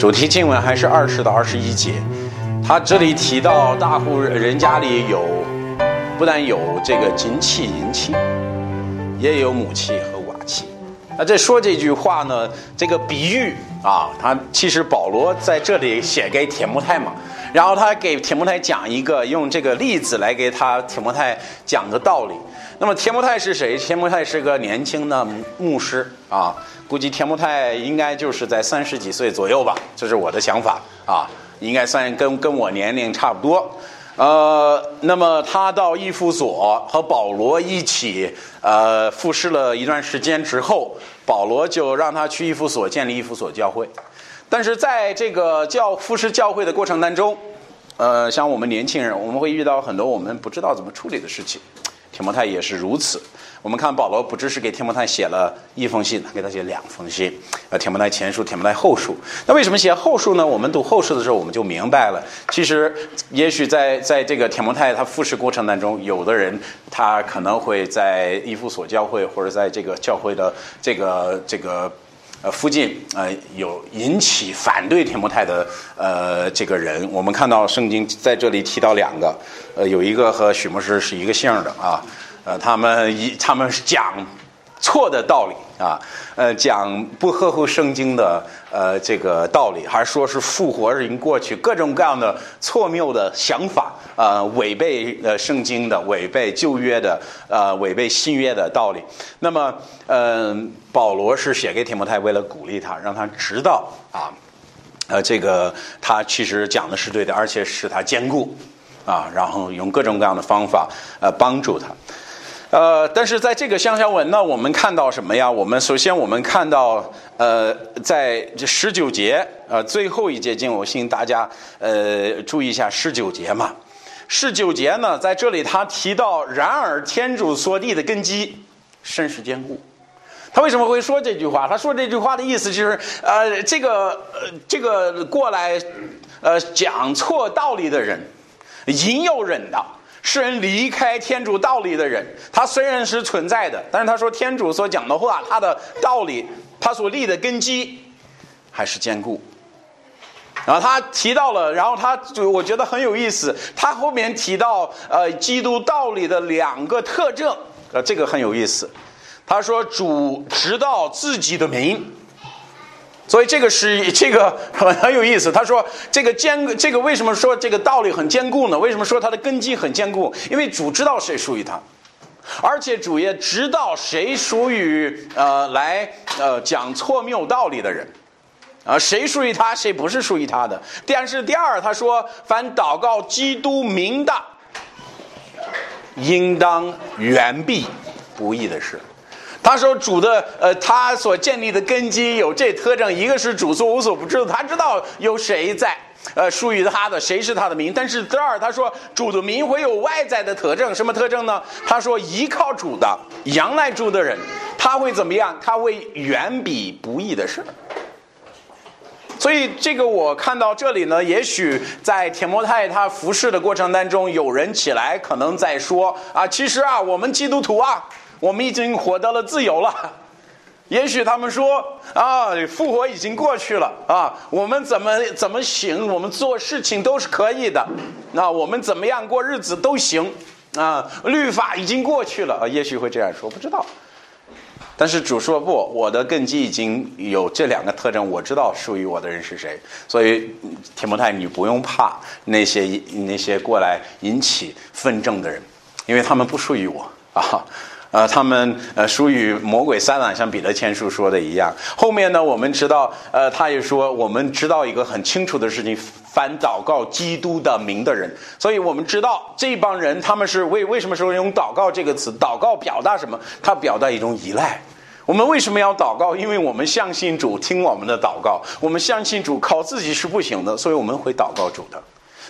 主题经文还是二十到二十一节。他这里提到大户人家里有，不但有这个金器银器，也有母器和瓦器。那这说这句话呢，这个比喻啊，他其实保罗在这里写给铁木泰嘛，然后他给铁木泰讲一个用这个例子来给他铁木泰讲的道理。那么铁木泰是谁？铁木泰是个年轻的牧师啊，估计铁木泰应该就是在三十几岁左右吧，这是我的想法啊。应该算跟跟我年龄差不多，呃，那么他到义夫所和保罗一起，呃，服侍了一段时间之后，保罗就让他去义夫所建立义夫所教会，但是在这个教服侍教会的过程当中，呃，像我们年轻人，我们会遇到很多我们不知道怎么处理的事情。提摩太也是如此。我们看保罗不只是给提摩太写了一封信，他给他写两封信。呃，提摩太前书、提摩太后书。那为什么写后书呢？我们读后书的时候，我们就明白了。其实，也许在在这个提摩太他复试过程当中，有的人他可能会在伊夫所教会，或者在这个教会的这个这个。呃，附近呃有引起反对天摩太的呃这个人，我们看到圣经在这里提到两个，呃有一个和许牧师是一个姓的啊，呃他们一他们讲错的道理。啊，呃，讲不合乎圣经的呃这个道理，还是说是复活已经过去，各种各样的错谬的想法，呃，违背呃圣经的，违背旧约的，呃，违背新约的道理。那么，嗯，保罗是写给提摩太，为了鼓励他，让他知道啊，呃，这个他其实讲的是对的，而且使他坚固啊，然后用各种各样的方法呃帮助他。呃，但是在这个香香文呢，我们看到什么呀？我们首先我们看到，呃，在这十九节，呃，最后一节经，我请大家呃注意一下十九节嘛。十九节呢，在这里他提到，然而天主所立的根基甚是坚固。他为什么会说这句话？他说这句话的意思就是，呃，这个呃这个过来呃讲错道理的人，引诱人的。使人离开天主道理的人，他虽然是存在的，但是他说天主所讲的话，他的道理，他所立的根基还是坚固。然后他提到了，然后他就我觉得很有意思，他后面提到呃基督道理的两个特征，呃这个很有意思。他说主知道自己的名。所以这个是这个很 很有意思。他说这个坚这个为什么说这个道理很坚固呢？为什么说它的根基很坚固？因为主知道谁属于他，而且主也知道谁属于呃来呃讲错谬道理的人，啊谁属于他，谁不是属于他的。但是第二，他说凡祷告基督名的，应当远避不义的事。他说：“主的，呃，他所建立的根基有这特征，一个是主所无所不知道，他知道有谁在，呃，属于他的，谁是他的名。但是第二，他说主的名会有外在的特征，什么特征呢？他说依靠主的、仰赖主的人，他会怎么样？他会远比不易的事。所以这个我看到这里呢，也许在铁摩太他服侍的过程当中，有人起来可能在说啊，其实啊，我们基督徒啊。”我们已经获得了自由了，也许他们说啊，复活已经过去了啊，我们怎么怎么行，我们做事情都是可以的，那我们怎么样过日子都行啊，律法已经过去了啊，也许会这样说，不知道。但是主说不，我的根基已经有这两个特征，我知道属于我的人是谁，所以铁摩太，你不用怕那些那些过来引起纷争的人，因为他们不属于我啊。呃，他们呃属于魔鬼撒旦，像彼得前书说的一样。后面呢，我们知道，呃，他也说，我们知道一个很清楚的事情：凡祷告基督的名的人。所以我们知道这帮人他们是为为什么说用祷告这个词？祷告表达什么？他表达一种依赖。我们为什么要祷告？因为我们相信主听我们的祷告，我们相信主靠自己是不行的，所以我们会祷告主的。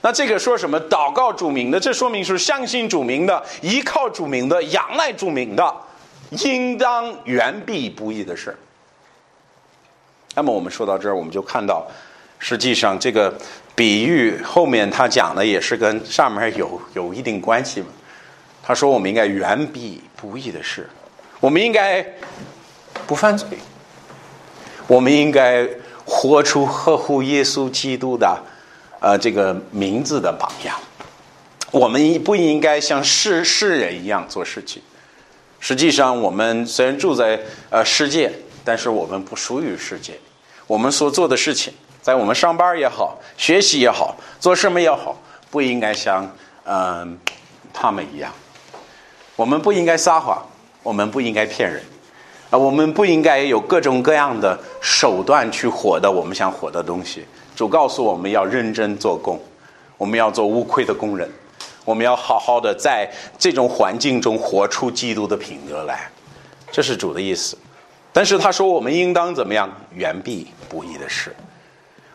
那这个说什么？祷告主名的，这说明是相信主名的，依靠主名的，仰赖主名的，应当远避不义的事。那么我们说到这儿，我们就看到，实际上这个比喻后面他讲的也是跟上面有有一定关系嘛。他说我们应该远避不义的事，我们应该不犯罪，我们应该。活出合乎耶稣基督的，呃，这个名字的榜样。我们不应该像世世人一样做事情。实际上，我们虽然住在呃世界，但是我们不属于世界。我们所做的事情，在我们上班也好，学习也好，做什么也好，不应该像嗯他们一样。我们不应该撒谎，我们不应该骗人，啊，我们不应该有各种各样的手段去获得我们想获得的东西。主告诉我们要认真做工，我们要做无愧的工人。我们要好好的在这种环境中活出基督的品格来，这是主的意思。但是他说我们应当怎么样？远避不义的事。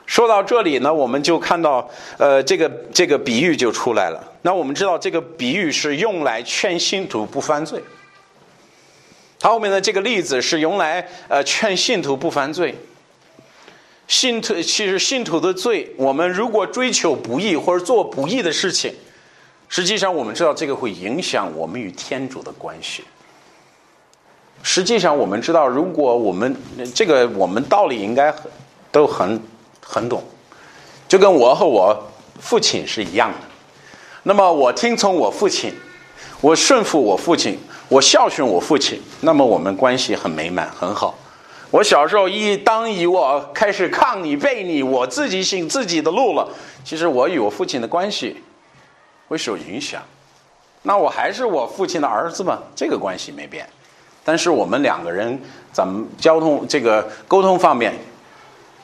说到这里呢，我们就看到，呃，这个这个比喻就出来了。那我们知道这个比喻是用来劝信徒不犯罪。他后面的这个例子是用来呃劝信徒不犯罪。信徒其实信徒的罪，我们如果追求不义或者做不义的事情。实际上，我们知道这个会影响我们与天主的关系。实际上，我们知道，如果我们这个我们道理应该很都很很懂，就跟我和我父亲是一样的。那么，我听从我父亲，我顺服我父亲，我孝顺我父亲，那么我们关系很美满，很好。我小时候一当以我开始抗你背你，我自己行自己的路了，其实我与我父亲的关系。会受影响，那我还是我父亲的儿子吗？这个关系没变，但是我们两个人怎么交通这个沟通方面、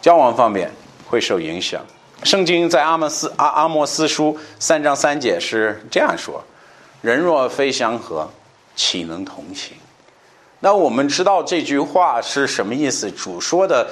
交往方面会受影响。圣经在阿莫斯阿阿莫斯书三章三节是这样说：“人若非相合，岂能同行？”那我们知道这句话是什么意思？主说的，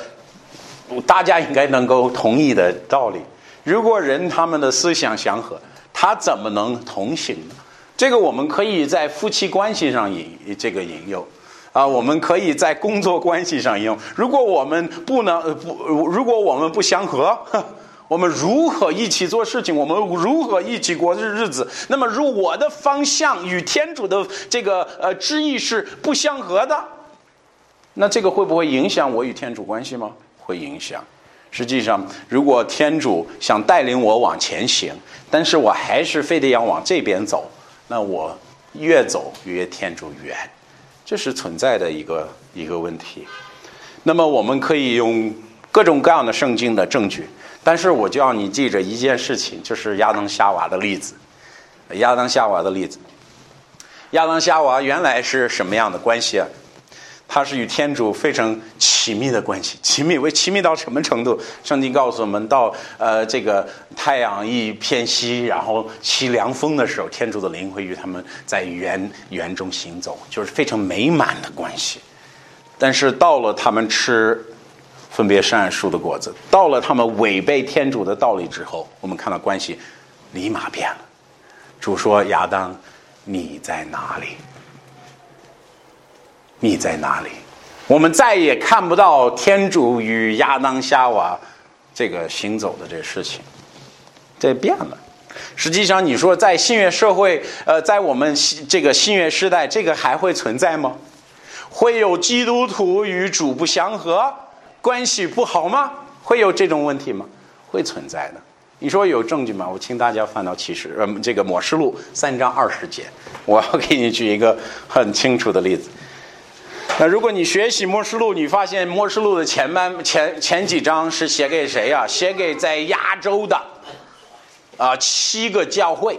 大家应该能够同意的道理。如果人他们的思想相合。他怎么能同行呢？这个我们可以在夫妻关系上引这个引诱，啊，我们可以在工作关系上用。如果我们不能不，如果我们不相合，我们如何一起做事情？我们如何一起过日日子？那么，如我的方向与天主的这个呃旨意是不相合的，那这个会不会影响我与天主关系吗？会影响。实际上，如果天主想带领我往前行，但是我还是非得要往这边走，那我越走越天主远，这是存在的一个一个问题。那么我们可以用各种各样的圣经的证据，但是我就要你记着一件事情，就是亚当夏娃的例子。亚当夏娃的例子，亚当夏娃原来是什么样的关系啊？他是与天主非常亲密的关系，亲密为亲密到什么程度？圣经告诉我们，到呃这个太阳一偏西，然后起凉风的时候，天主的灵会与他们在园园中行走，就是非常美满的关系。但是到了他们吃分别善恶树的果子，到了他们违背天主的道理之后，我们看到关系立马变了。主说：“亚当，你在哪里？”你在哪里？我们再也看不到天主与亚当夏娃这个行走的这个事情，这变了。实际上，你说在新约社会，呃，在我们这个新约时代，这个还会存在吗？会有基督徒与主不相合，关系不好吗？会有这种问题吗？会存在的。你说有证据吗？我请大家翻到启示，呃，这个摩示录三章二十节，我要给你举一个很清楚的例子。那如果你学习《末世录》，你发现《末世录》的前半前前几章是写给谁呀？写给在亚洲的啊七个教会。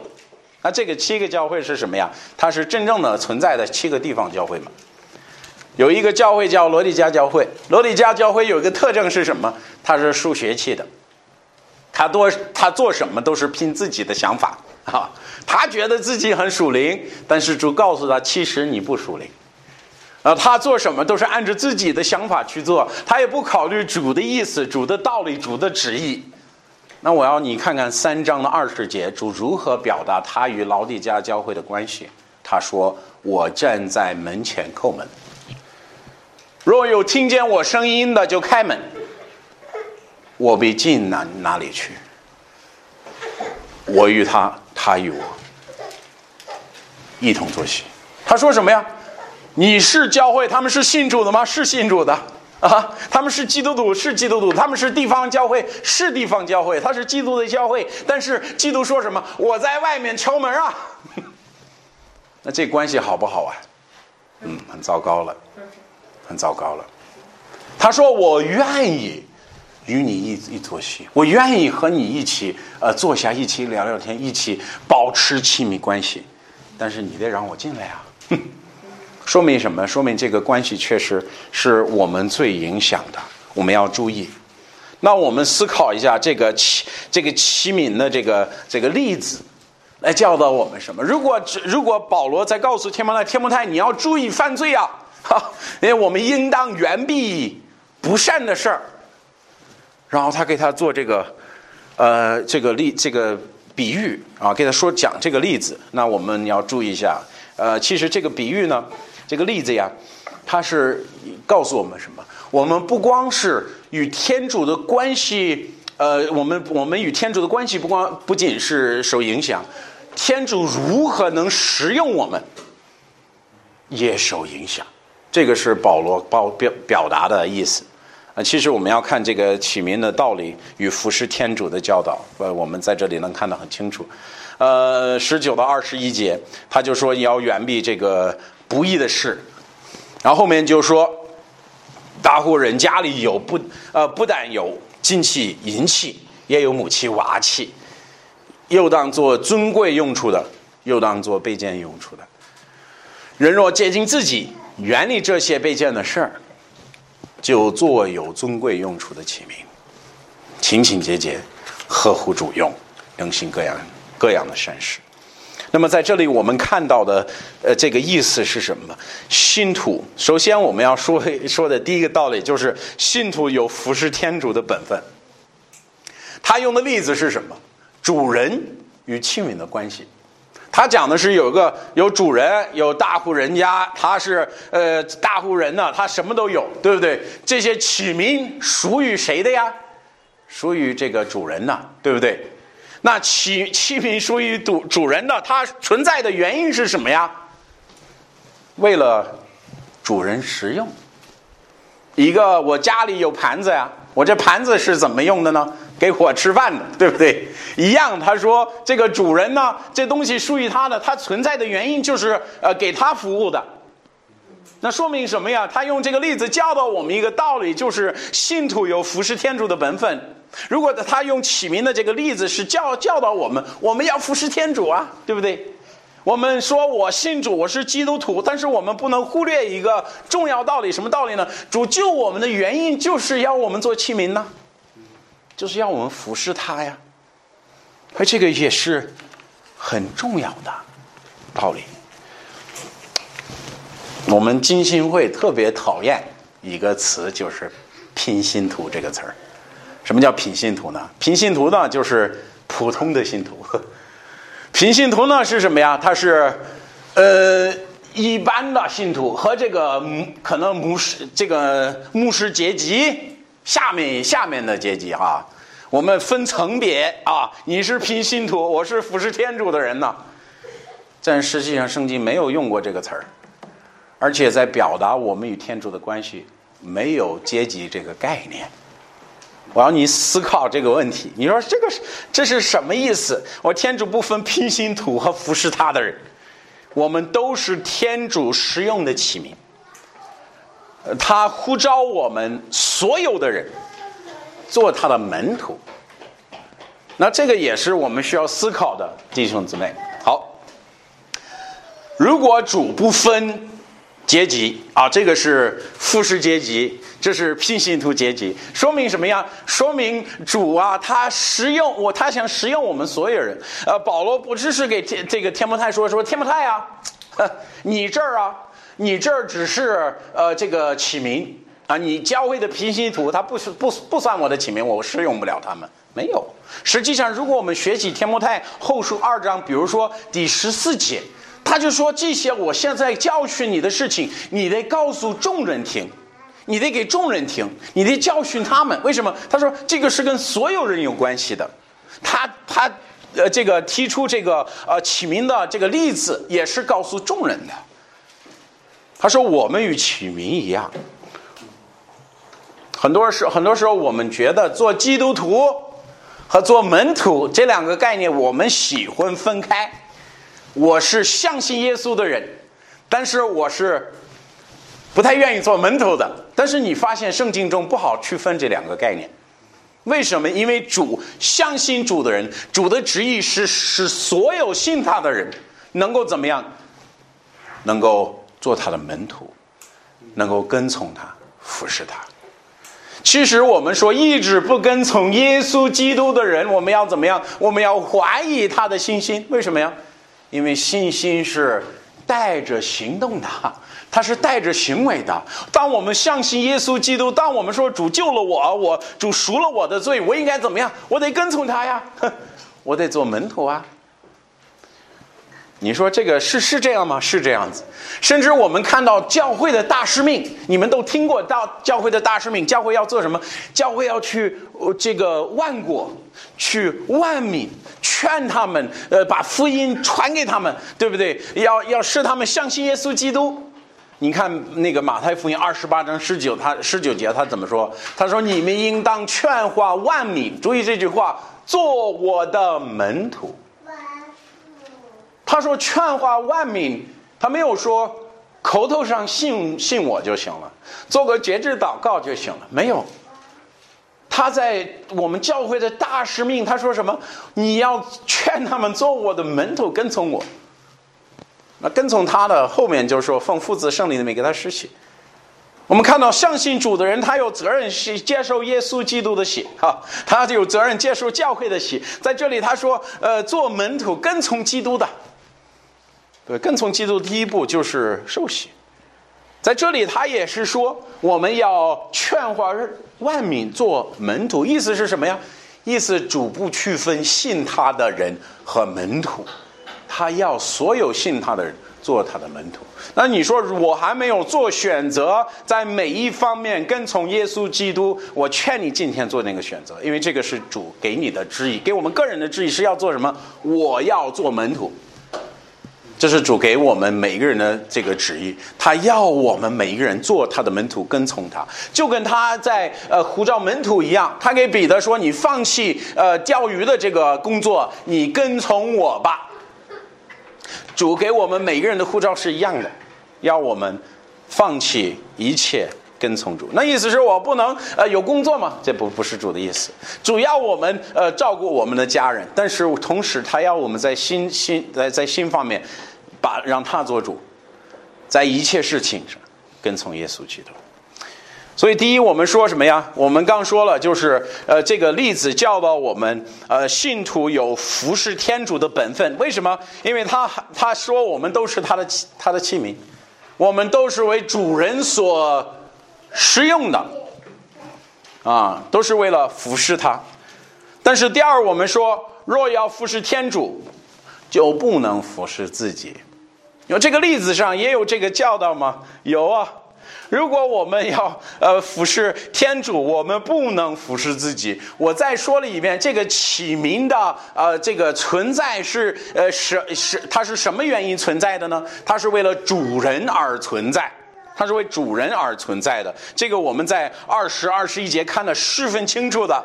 那这个七个教会是什么呀？它是真正的存在的七个地方教会嘛？有一个教会叫罗里加教会。罗里加教会有一个特征是什么？他是数学气的。他多他做什么都是凭自己的想法啊。他觉得自己很属灵，但是主告诉他，其实你不属灵。啊，他做什么都是按照自己的想法去做，他也不考虑主的意思、主的道理、主的旨意。那我要你看看三章的二十节，主如何表达他与老底家教会的关系？他说：“我站在门前叩门，若有听见我声音的，就开门。我必进哪哪里去？我与他，他与我一同作戏。”他说什么呀？你是教会，他们是信主的吗？是信主的。啊，他们是基督徒，是基督徒；他们是地方教会，是地方教会。他是基督的教会，但是基督说什么？我在外面敲门啊！那这关系好不好啊？嗯，很糟糕了，很糟糕了。他说：“我愿意与你一一坐席，我愿意和你一起呃坐下，一起聊聊天，一起保持亲密关系，但是你得让我进来啊！”哼。说明什么？说明这个关系确实是我们最影响的，我们要注意。那我们思考一下这个齐这个齐敏的这个这个例子，来教导我们什么？如果如果保罗在告诉天摩太，天摩太你要注意犯罪啊，哈，因为我们应当远避不善的事儿。然后他给他做这个呃这个例这个比喻啊，给他说讲这个例子。那我们要注意一下，呃，其实这个比喻呢。这个例子呀，它是告诉我们什么？我们不光是与天主的关系，呃，我们我们与天主的关系不光不仅是受影响，天主如何能使用我们，也受影响。这个是保罗表表表达的意思啊。其实我们要看这个起名的道理与服侍天主的教导，呃，我们在这里能看得很清楚。呃，十九到二十一节，他就说你要远避这个。不义的事，然后后面就说，大户人家里有不呃不但有金器银器，也有母器瓦器，又当做尊贵用处的，又当做卑贱用处的。人若接近自己，远离这些卑贱的事儿，就做有尊贵用处的器皿，勤勤节节，合乎主用，能行各样各样的善事。那么在这里，我们看到的，呃，这个意思是什么？信徒首先我们要说 说的第一个道理就是，信徒有服侍天主的本分。他用的例子是什么？主人与器皿的关系。他讲的是有个有主人，有大户人家，他是呃大户人呢，他什么都有，对不对？这些器皿属于谁的呀？属于这个主人呢，对不对？那器器皿属于主主人的，它存在的原因是什么呀？为了主人食用。一个我家里有盘子呀，我这盘子是怎么用的呢？给我吃饭的，对不对？一样，他说这个主人呢，这东西属于他的，他存在的原因就是呃给他服务的。那说明什么呀？他用这个例子教导我们一个道理，就是信徒有服侍天主的本分。如果他用启明的这个例子是教教导我们，我们要服侍天主啊，对不对？我们说我信主，我是基督徒，但是我们不能忽略一个重要道理，什么道理呢？主救我们的原因就是要我们做器皿呢，就是要我们服侍他呀。而这个也是很重要的道理。我们金星会特别讨厌一个词，就是“拼信徒”这个词儿。什么叫品信徒呢？品信徒呢，就是普通的信徒。品信徒呢是什么呀？他是呃一般的信徒和这个可能牧师这个牧师阶级下面下面的阶级哈。我们分层别啊，你是拼信徒，我是服侍天主的人呢。但实际上圣经没有用过这个词儿，而且在表达我们与天主的关系没有阶级这个概念。我要你思考这个问题。你说这个是这是什么意思？我天主不分平行土和服侍他的人，我们都是天主使用的器皿。他呼召我们所有的人做他的门徒。那这个也是我们需要思考的，弟兄姊妹。好，如果主不分阶级啊，这个是富士阶级。这是平行图阶级，说明什么呀？说明主啊，他实用我，他想实用我们所有人。呃，保罗不只是给天这个天摩太说说天摩太啊，你这儿啊，你这儿只是呃这个起名啊，你教会的平行图，它不是不不算我的起名，我适用不了他们。没有，实际上如果我们学习天摩太后书二章，比如说第十四节，他就说这些我现在教训你的事情，你得告诉众人听。你得给众人听，你得教训他们。为什么？他说这个是跟所有人有关系的。他他呃，这个提出这个呃启明的这个例子，也是告诉众人的。他说我们与启明一样，很多时很多时候，我们觉得做基督徒和做门徒这两个概念，我们喜欢分开。我是相信耶稣的人，但是我是不太愿意做门徒的。但是你发现圣经中不好区分这两个概念，为什么？因为主相信主的人，主的旨意是使所有信他的人能够怎么样？能够做他的门徒，能够跟从他，服侍他。其实我们说一直不跟从耶稣基督的人，我们要怎么样？我们要怀疑他的信心。为什么呀？因为信心是带着行动的，他是带着行为的。当我们相信耶稣基督，当我们说主救了我，我主赎了我的罪，我应该怎么样？我得跟从他呀，我得做门徒啊。你说这个是是这样吗？是这样子。甚至我们看到教会的大使命，你们都听过到教会的大使命，教会要做什么？教会要去这个万国，去万民，劝他们，呃，把福音传给他们，对不对？要要使他们相信耶稣基督。你看那个马太福音二十八章十九，他十九节他怎么说？他说：“你们应当劝化万民。”注意这句话，做我的门徒。他说：“劝化万民。”他没有说口头上信信我就行了，做个节制祷告就行了。没有，他在我们教会的大使命，他说什么？你要劝他们做我的门徒，跟从我。那跟从他的后面就是说，奉父子圣灵的名给他施洗。我们看到相信主的人，他有责任是接受耶稣基督的洗，哈，他就有责任接受教会的洗。在这里他说，呃，做门徒跟从基督的。对，跟从基督第一步就是受洗，在这里他也是说，我们要劝化万民做门徒，意思是什么呀？意思主不区分信他的人和门徒，他要所有信他的人做他的门徒。那你说我还没有做选择，在每一方面跟从耶稣基督，我劝你今天做那个选择，因为这个是主给你的旨意，给我们个人的旨意是要做什么？我要做门徒。这是主给我们每一个人的这个旨意，他要我们每一个人做他的门徒，跟从他，就跟他在呃呼召门徒一样。他给彼得说：“你放弃呃钓鱼的这个工作，你跟从我吧。”主给我们每个人的护照是一样的，要我们放弃一切跟从主。那意思是我不能呃有工作吗？这不不是主的意思。主要我们呃照顾我们的家人，但是同时他要我们在心心在在心方面。把让他做主，在一切事情上跟从耶稣基督。所以，第一，我们说什么呀？我们刚说了，就是呃，这个例子教导我们，呃，信徒有服侍天主的本分。为什么？因为他他说我们都是他的他的器皿，我们都是为主人所使用的，啊，都是为了服侍他。但是，第二，我们说，若要服侍天主，就不能服侍自己。有这个例子上也有这个教导吗？有啊。如果我们要呃服侍天主，我们不能服侍自己。我再说了一遍，这个起名的呃这个存在是呃是是它是什么原因存在的呢？它是为了主人而存在，它是为主人而存在的。这个我们在二十二十一节看的十分清楚的。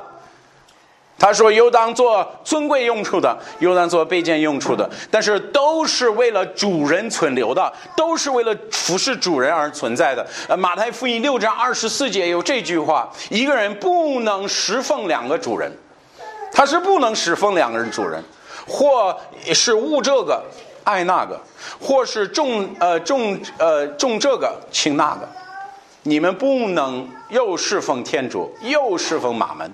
他说：“又当做尊贵用处的，又当做卑贱用处的，但是都是为了主人存留的，都是为了服侍主人而存在的。”呃，马太福音六章二十四节有这句话：“一个人不能侍奉两个主人，他是不能侍奉两个人主人，或是误这个爱那个，或是重呃重呃重这个轻那个，你们不能又侍奉天主，又侍奉马门。”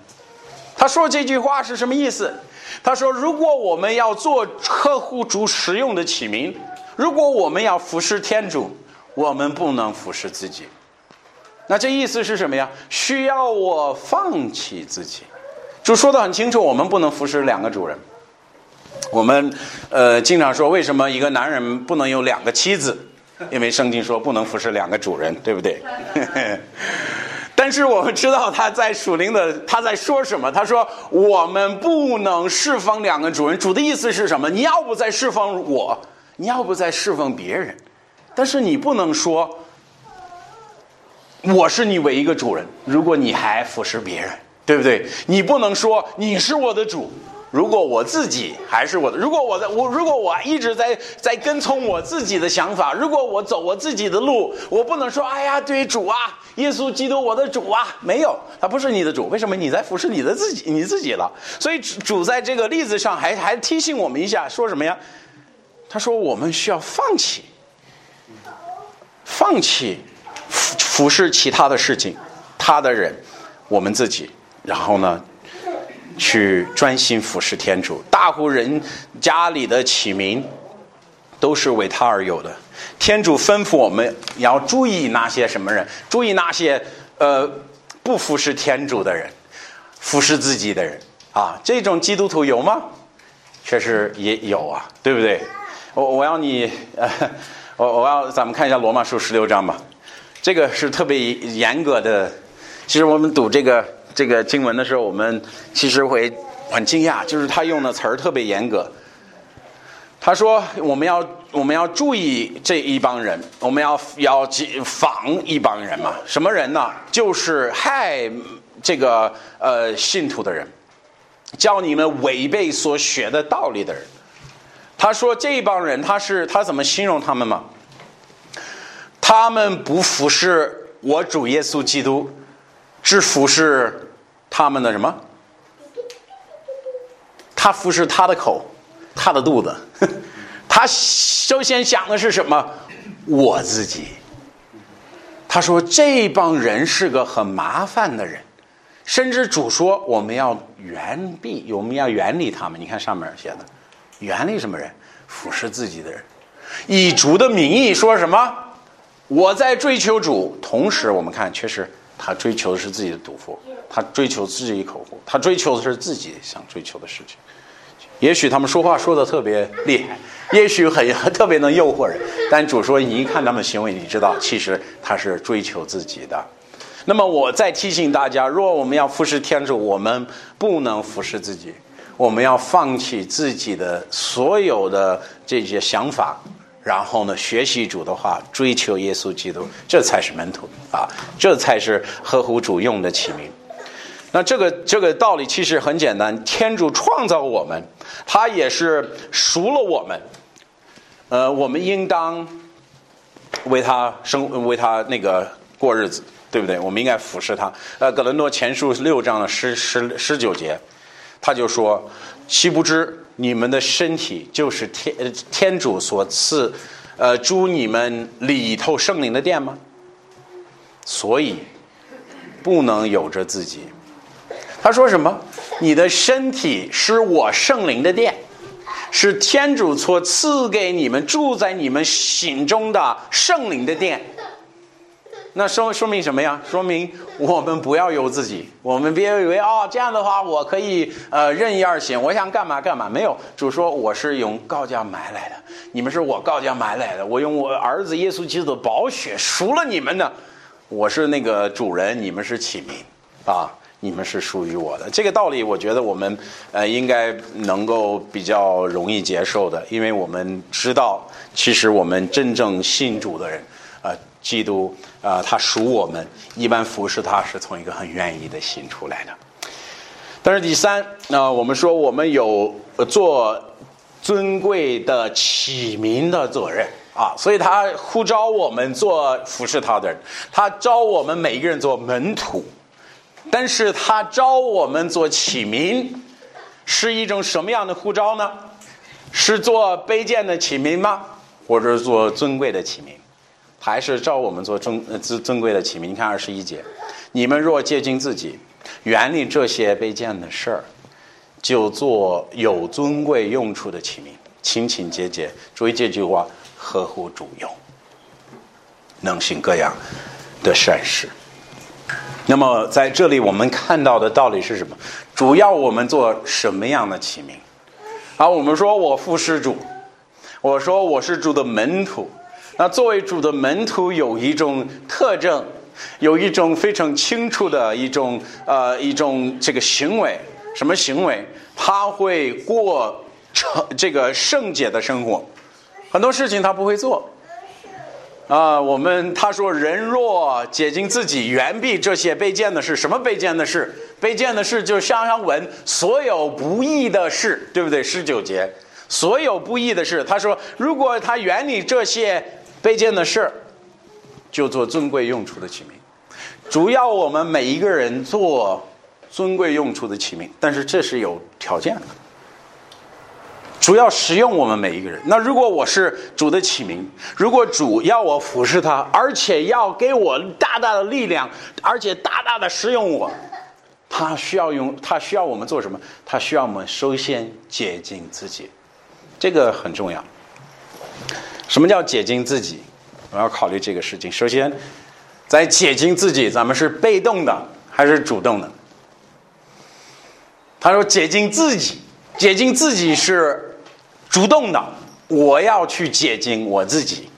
他说这句话是什么意思？他说：“如果我们要做客户主使用的启明，如果我们要服侍天主，我们不能服侍自己。那这意思是什么呀？需要我放弃自己。主说的很清楚，我们不能服侍两个主人。我们呃经常说，为什么一个男人不能有两个妻子？因为圣经说不能服侍两个主人，对不对？” 但是我们知道他在属灵的他在说什么？他说：“我们不能侍奉两个主人。”主的意思是什么？你要不再侍奉我，你要不再侍奉别人，但是你不能说我是你唯一一个主人，如果你还服侍别人，对不对？你不能说你是我的主。如果我自己还是我的，如果我在我如果我一直在在跟从我自己的想法，如果我走我自己的路，我不能说哎呀，对主啊，耶稣基督我的主啊，没有，他不是你的主，为什么你在服侍你的自己你自己了？所以主在这个例子上还还提醒我们一下，说什么呀？他说我们需要放弃，放弃服服侍其他的事情，他的人，我们自己，然后呢？去专心服侍天主，大户人家里的起名都是为他而有的。天主吩咐我们要注意那些什么人，注意那些呃不服侍天主的人，服侍自己的人啊。这种基督徒有吗？确实也有啊，对不对？我我要你呃，我我要咱们看一下罗马书十六章吧。这个是特别严格的。其实我们读这个。这个经文的时候，我们其实会很惊讶，就是他用的词儿特别严格。他说：“我们要我们要注意这一帮人，我们要要防一帮人嘛？什么人呢？就是害这个呃信徒的人，教你们违背所学的道理的人。”他说：“这一帮人，他是他怎么形容他们吗？他们不服侍我主耶稣基督。”是服侍他们的什么？他服侍他的口，他的肚子。他首先想的是什么？我自己。他说这帮人是个很麻烦的人，甚至主说我们要远避，我们要远离他们。你看上面写的，远离什么人？服侍自己的人，以主的名义说什么？我在追求主，同时我们看确实。他追求的是自己的赌福，他追求自己口福，他追求的是自己想追求的事情。也许他们说话说的特别厉害，也许很 特别能诱惑人，但主说你一看他们行为，你知道其实他是追求自己的。那么我再提醒大家，若我们要服侍天主，我们不能服侍自己，我们要放弃自己的所有的这些想法。然后呢，学习主的话，追求耶稣基督，这才是门徒啊，这才是合乎主用的启明。那这个这个道理其实很简单，天主创造我们，他也是赎了我们，呃，我们应当为他生为他那个过日子，对不对？我们应该服侍他。呃，格伦多前书六章的十十十九节，他就说：“岂不知？”你们的身体就是天天主所赐，呃，住你们里头圣灵的殿吗？所以不能有着自己。他说什么？你的身体是我圣灵的殿，是天主所赐给你们住在你们心中的圣灵的殿。那说说明什么呀？说明我们不要有自己，我们别以为哦，这样的话我可以呃任意而行，我想干嘛干嘛。没有，主说我是用高价买来的，你们是我高价买来的，我用我儿子耶稣基督的宝血赎了你们的，我是那个主人，你们是启民啊，你们是属于我的。这个道理，我觉得我们呃应该能够比较容易接受的，因为我们知道，其实我们真正信主的人。基督啊，他属我们，一般服侍他是从一个很愿意的心出来的。但是第三，那我们说我们有做尊贵的启民的责任啊，所以他呼召我们做服侍他的人，他招我们每一个人做门徒，但是他招我们做启民，是一种什么样的呼召呢？是做卑贱的启民吗？或者做尊贵的启民？还是照我们做尊尊尊贵的起名。你看二十一节，你们若接近自己，远离这些卑贱的事儿，就做有尊贵用处的起名，清清洁洁。注意这句话，合乎主用，能行各样的善事。那么在这里，我们看到的道理是什么？主要我们做什么样的起名？啊，我们说我服侍主，我说我是主的门徒。那作为主的门徒，有一种特征，有一种非常清楚的一种呃一种这个行为，什么行为？他会过成这个圣洁的生活，很多事情他不会做，啊，我们他说人若解禁自己，远比这些卑贱的事。什么卑贱的事？卑贱的事就是想想闻所有不义的事，对不对？十九节，所有不义的事。他说，如果他远离这些卑贱的事，就做尊贵用处的器皿。主要我们每一个人做尊贵用处的器皿，但是这是有条件的。主要使用我们每一个人。那如果我是主的启明，如果主要我服侍他，而且要给我大大的力量，而且大大的使用我，他需要用，他需要我们做什么？他需要我们首先洁净自己，这个很重要。什么叫洁净自己？我要考虑这个事情。首先，在洁净自己，咱们是被动的还是主动的？他说洁净自己，洁净自己是。主动的，我要去解经我自己。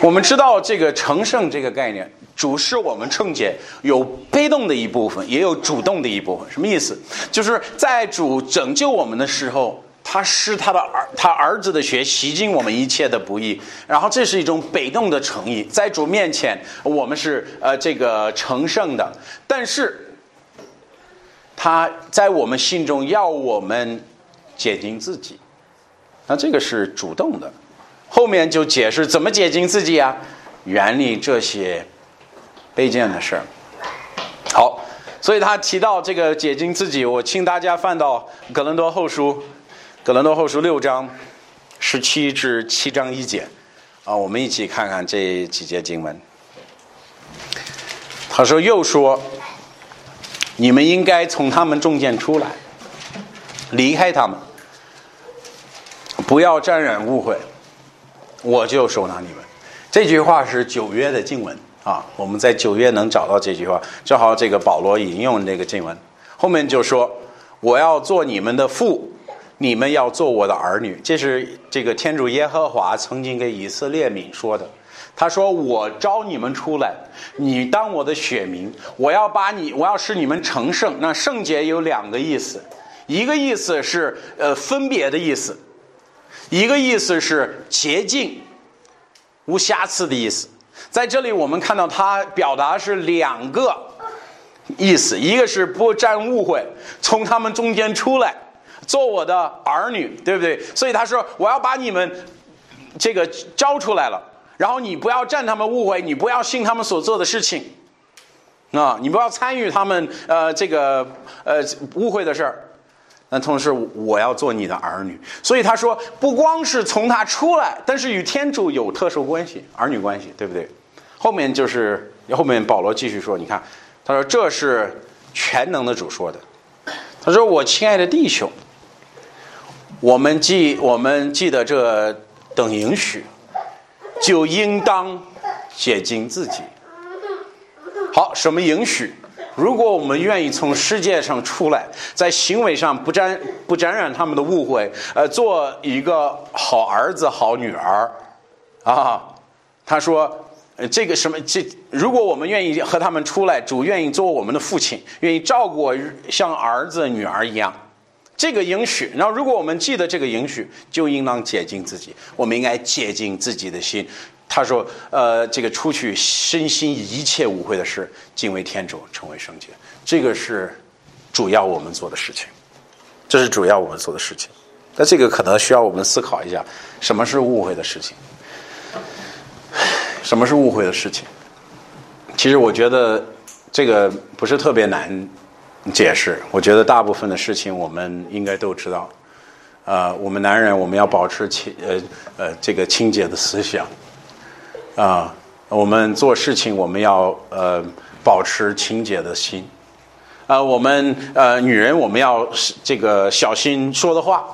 我们知道这个成圣这个概念，主是我们圣洁，有被动的一部分，也有主动的一部分。什么意思？就是在主拯救我们的时候，他是他的儿，他儿子的血洗净我们一切的不义，然后这是一种被动的诚意，在主面前，我们是呃这个成圣的，但是他在我们心中要我们解禁自己。那这个是主动的，后面就解释怎么解禁自己啊，远离这些卑贱的事儿。好，所以他提到这个解禁自己，我请大家翻到《格伦多后书》，《格伦多后书》六章十七至七章一节，啊，我们一起看看这几节经文。他说：“又说，你们应该从他们中间出来，离开他们。”不要沾染误会，我就收纳你们。这句话是九月的经文啊，我们在九月能找到这句话。正好这个保罗引用这个经文，后面就说：“我要做你们的父，你们要做我的儿女。”这是这个天主耶和华曾经给以色列民说的。他说：“我招你们出来，你当我的选民，我要把你，我要使你们成圣。那圣洁有两个意思，一个意思是呃分别的意思。”一个意思是洁净、无瑕疵的意思，在这里我们看到他表达是两个意思，一个是不沾误会，从他们中间出来，做我的儿女，对不对？所以他说我要把你们这个招出来了，然后你不要占他们误会，你不要信他们所做的事情，啊，你不要参与他们呃这个呃误会的事儿。那同时，我要做你的儿女，所以他说，不光是从他出来，但是与天主有特殊关系，儿女关系，对不对？后面就是后面保罗继续说，你看，他说这是全能的主说的，他说我亲爱的弟兄，我们记我们记得这等允许，就应当解禁自己。好，什么允许？如果我们愿意从世界上出来，在行为上不沾不沾染他们的误会，呃，做一个好儿子、好女儿，啊，他说，这个什么这，如果我们愿意和他们出来，主愿意做我们的父亲，愿意照顾像儿子、女儿一样，这个允许。然后，如果我们记得这个允许，就应当洁净自己。我们应该洁净自己的心。他说：“呃，这个出去身心一切误会的事，敬畏天主，成为圣洁，这个是主要我们做的事情。这是主要我们做的事情。那这个可能需要我们思考一下，什么是误会的事情？什么是误会的事情？其实我觉得这个不是特别难解释。我觉得大部分的事情我们应该都知道。呃，我们男人我们要保持清呃呃这个清洁的思想。”啊，我们做事情我们要呃保持清洁的心，啊，我们呃女人我们要这个小心说的话，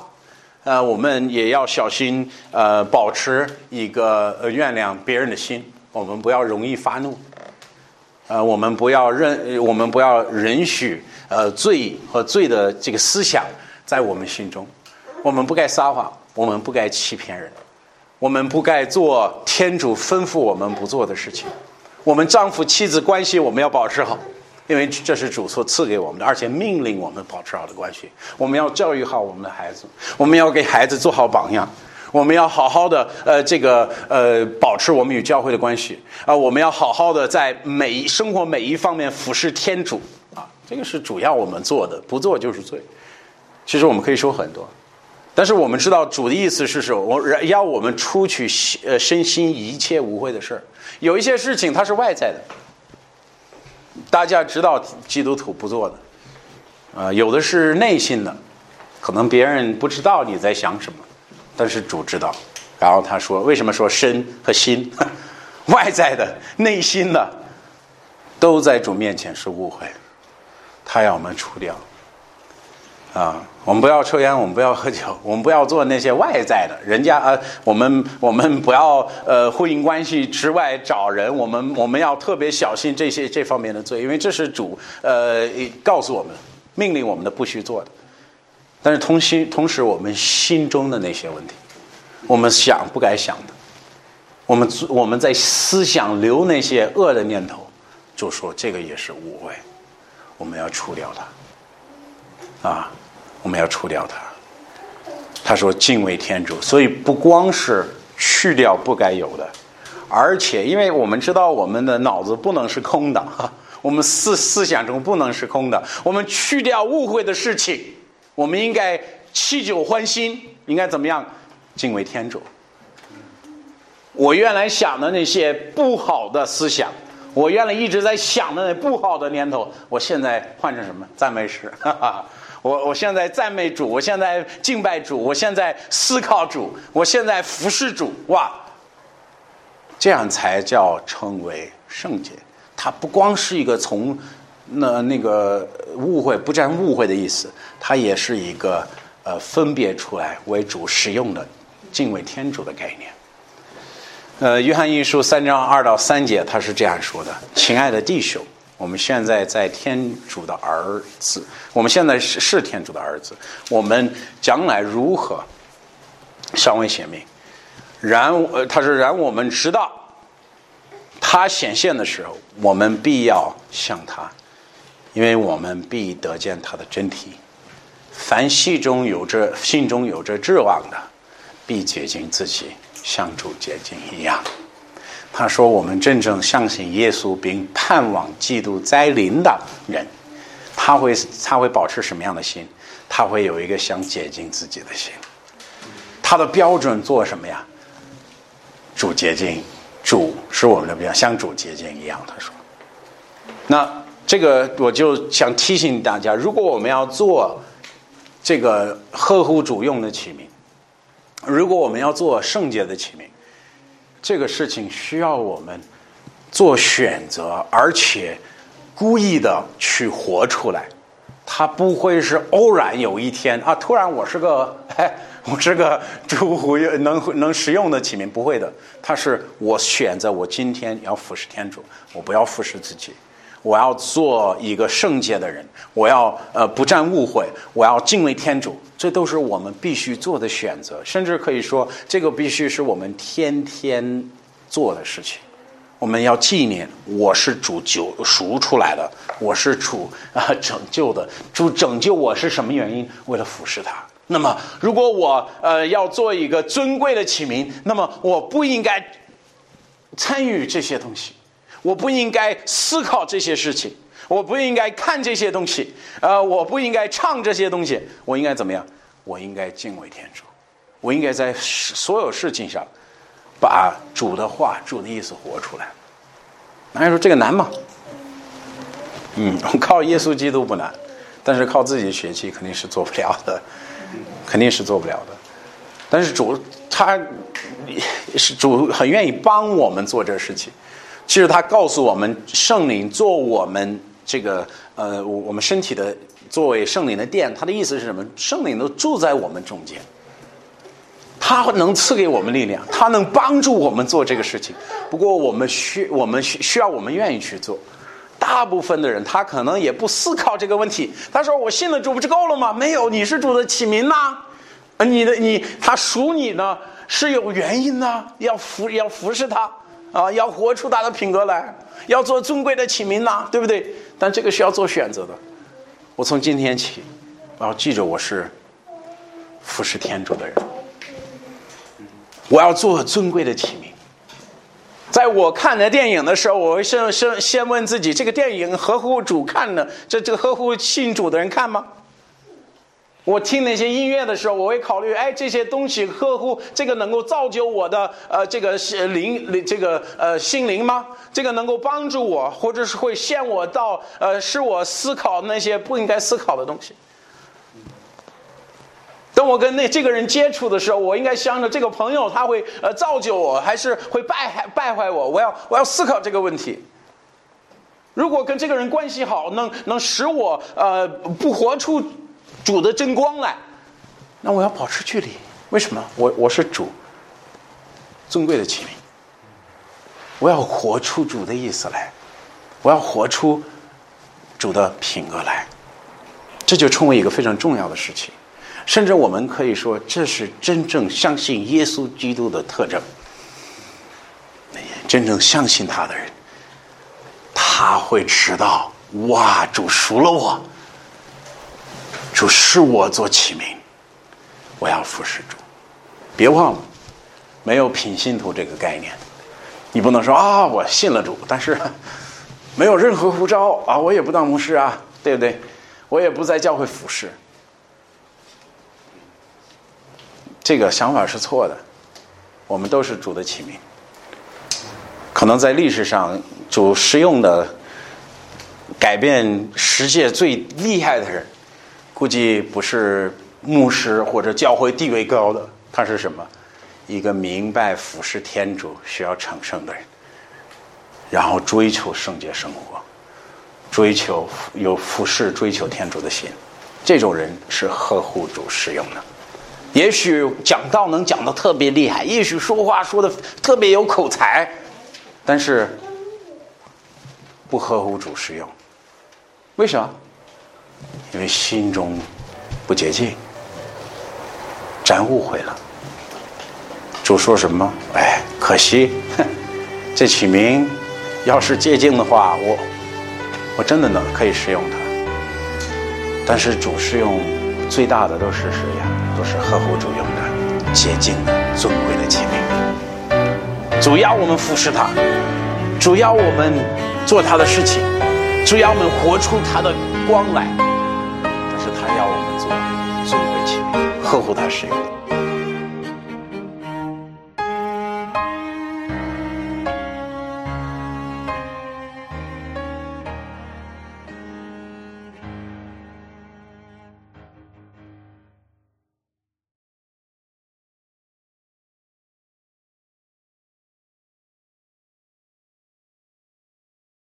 呃，我们也要小心呃保持一个呃原谅别人的心，我们不要容易发怒，呃，我们不要认我们不要允许呃罪和罪的这个思想在我们心中，我们不该撒谎，我们不该欺骗人。我们不该做天主吩咐我们不做的事情。我们丈夫妻子关系我们要保持好，因为这是主所赐给我们的，而且命令我们保持好的关系。我们要教育好我们的孩子，我们要给孩子做好榜样。我们要好好的呃这个呃保持我们与教会的关系啊，我们要好好的在每生活每一方面服侍天主啊，这个是主要我们做的，不做就是罪。其实我们可以说很多，但是我们知道主的意思是什么？我要我们出去呃身心一切无会的事儿。有一些事情它是外在的，大家知道基督徒不做的啊，有的是内心的，可能别人不知道你在想什么。但是主知道，然后他说：“为什么说身和心，外在的、内心的，都在主面前是误会？他要我们除掉。啊，我们不要抽烟，我们不要喝酒，我们不要做那些外在的。人家呃，我们我们不要呃，婚姻关系之外找人。我们我们要特别小心这些这方面的罪，因为这是主呃告诉我们、命令我们的不许做的。”但是同心，同时我们心中的那些问题，我们想不该想的，我们我们在思想留那些恶的念头，就说这个也是误会，我们要除掉它，啊，我们要除掉它。他说敬畏天主，所以不光是去掉不该有的，而且因为我们知道我们的脑子不能是空的，我们思思想中不能是空的，我们去掉误会的事情。我们应该弃旧欢心，应该怎么样？敬畏天主。我原来想的那些不好的思想，我原来一直在想的那不好的念头，我现在换成什么？赞美诗。我我现在赞美主，我现在敬拜主，我现在思考主，我现在服侍主。哇，这样才叫称为圣洁。它不光是一个从。那那个误会不占误会的意思，它也是一个呃分别出来为主使用的敬畏天主的概念。呃，约翰一书三章二到三节，他是这样说的：“亲爱的弟兄，我们现在在天主的儿子，我们现在是是天主的儿子，我们将来如何尚未显明。然呃，他说然我们知道，他显现的时候，我们必要向他。”因为我们必得见他的真体，凡心中有着心中有着指望的，必洁净自己，像主洁净一样。他说：“我们真正相信耶稣并盼望基督再临的人，他会他会保持什么样的心？他会有一个想洁净自己的心。他的标准做什么呀？主洁净，主是我们的标，像主洁净一样。”他说：“那。”这个我就想提醒大家，如果我们要做这个呵护主用的启明，如果我们要做圣洁的启明，这个事情需要我们做选择，而且故意的去活出来。它不会是偶然有一天啊，突然我是个，我是个主能能使用的启明，不会的。它是我选择，我今天要服侍天主，我不要服侍自己。我要做一个圣洁的人，我要呃不占误会，我要敬畏天主，这都是我们必须做的选择，甚至可以说，这个必须是我们天天做的事情。我们要纪念，我是主救赎出来的，我是主啊拯救的，主拯救我是什么原因？为了服侍他。那么，如果我呃要做一个尊贵的启明，那么我不应该参与这些东西。我不应该思考这些事情，我不应该看这些东西，呃，我不应该唱这些东西，我应该怎么样？我应该敬畏天主，我应该在所有事情上把主的话、主的意思活出来。那人说这个难吗？嗯，靠耶稣基督不难，但是靠自己学习肯定是做不了的，肯定是做不了的。但是主他 是主很愿意帮我们做这事情。其实他告诉我们，圣灵做我们这个呃，我们身体的作为圣灵的殿，他的意思是什么？圣灵都住在我们中间，他能赐给我们力量，他能帮助我们做这个事情。不过我们需我们需需要我们愿意去做。大部分的人他可能也不思考这个问题。他说：“我信了主不就够了吗？没有，你是主的启民呐，你的你他属你呢是有原因呢，要服要服侍他。”啊，要活出他的品格来，要做尊贵的启明呐，对不对？但这个是要做选择的。我从今天起，我要记着我是服侍天主的人。我要做尊贵的启明。在我看的电影的时候，我会先先先问自己：这个电影合乎主看的？这这个合乎信主的人看吗？我听那些音乐的时候，我会考虑：哎，这些东西呵护这个能够造就我的呃这个灵灵这个呃心灵吗？这个能够帮助我，或者是会陷我到呃使我思考那些不应该思考的东西？当我跟那这个人接触的时候，我应该想着这个朋友他会呃造就我，还是会败败坏我？我要我要思考这个问题。如果跟这个人关系好，能能使我呃不活出主的真光来，那我要保持距离。为什么？我我是主尊贵的器皿，我要活出主的意思来，我要活出主的品格来，这就成为一个非常重要的事情。甚至我们可以说，这是真正相信耶稣基督的特征。真正相信他的人，他会知道：哇，主赎了我，主是我做起名，我要服侍主。别忘了，没有品信徒这个概念。你不能说啊，我信了主，但是 没有任何呼召啊，我也不当牧师啊，对不对？我也不在教会服侍。这个想法是错的，我们都是主的器皿。可能在历史上，主使用的改变世界最厉害的人，估计不是牧师或者教会地位高的，他是什么？一个明白俯视天主需要成圣的人，然后追求圣洁生活，追求有俯视追求天主的心，这种人是合乎主使用的。也许讲道能讲的特别厉害，也许说话说的特别有口才，但是不合乎主使用。为什么？因为心中不洁净，沾误会了。主说什么？哎，可惜，哼 这起名要是洁净的话，我我真的能可以使用它。但是主使用最大的都是谁呀？都是合乎主用的、洁净的、尊贵的器皿。主要我们服侍他，主要我们做他的事情，主要我们活出他的光来。要我们做组委起名呵护她使用。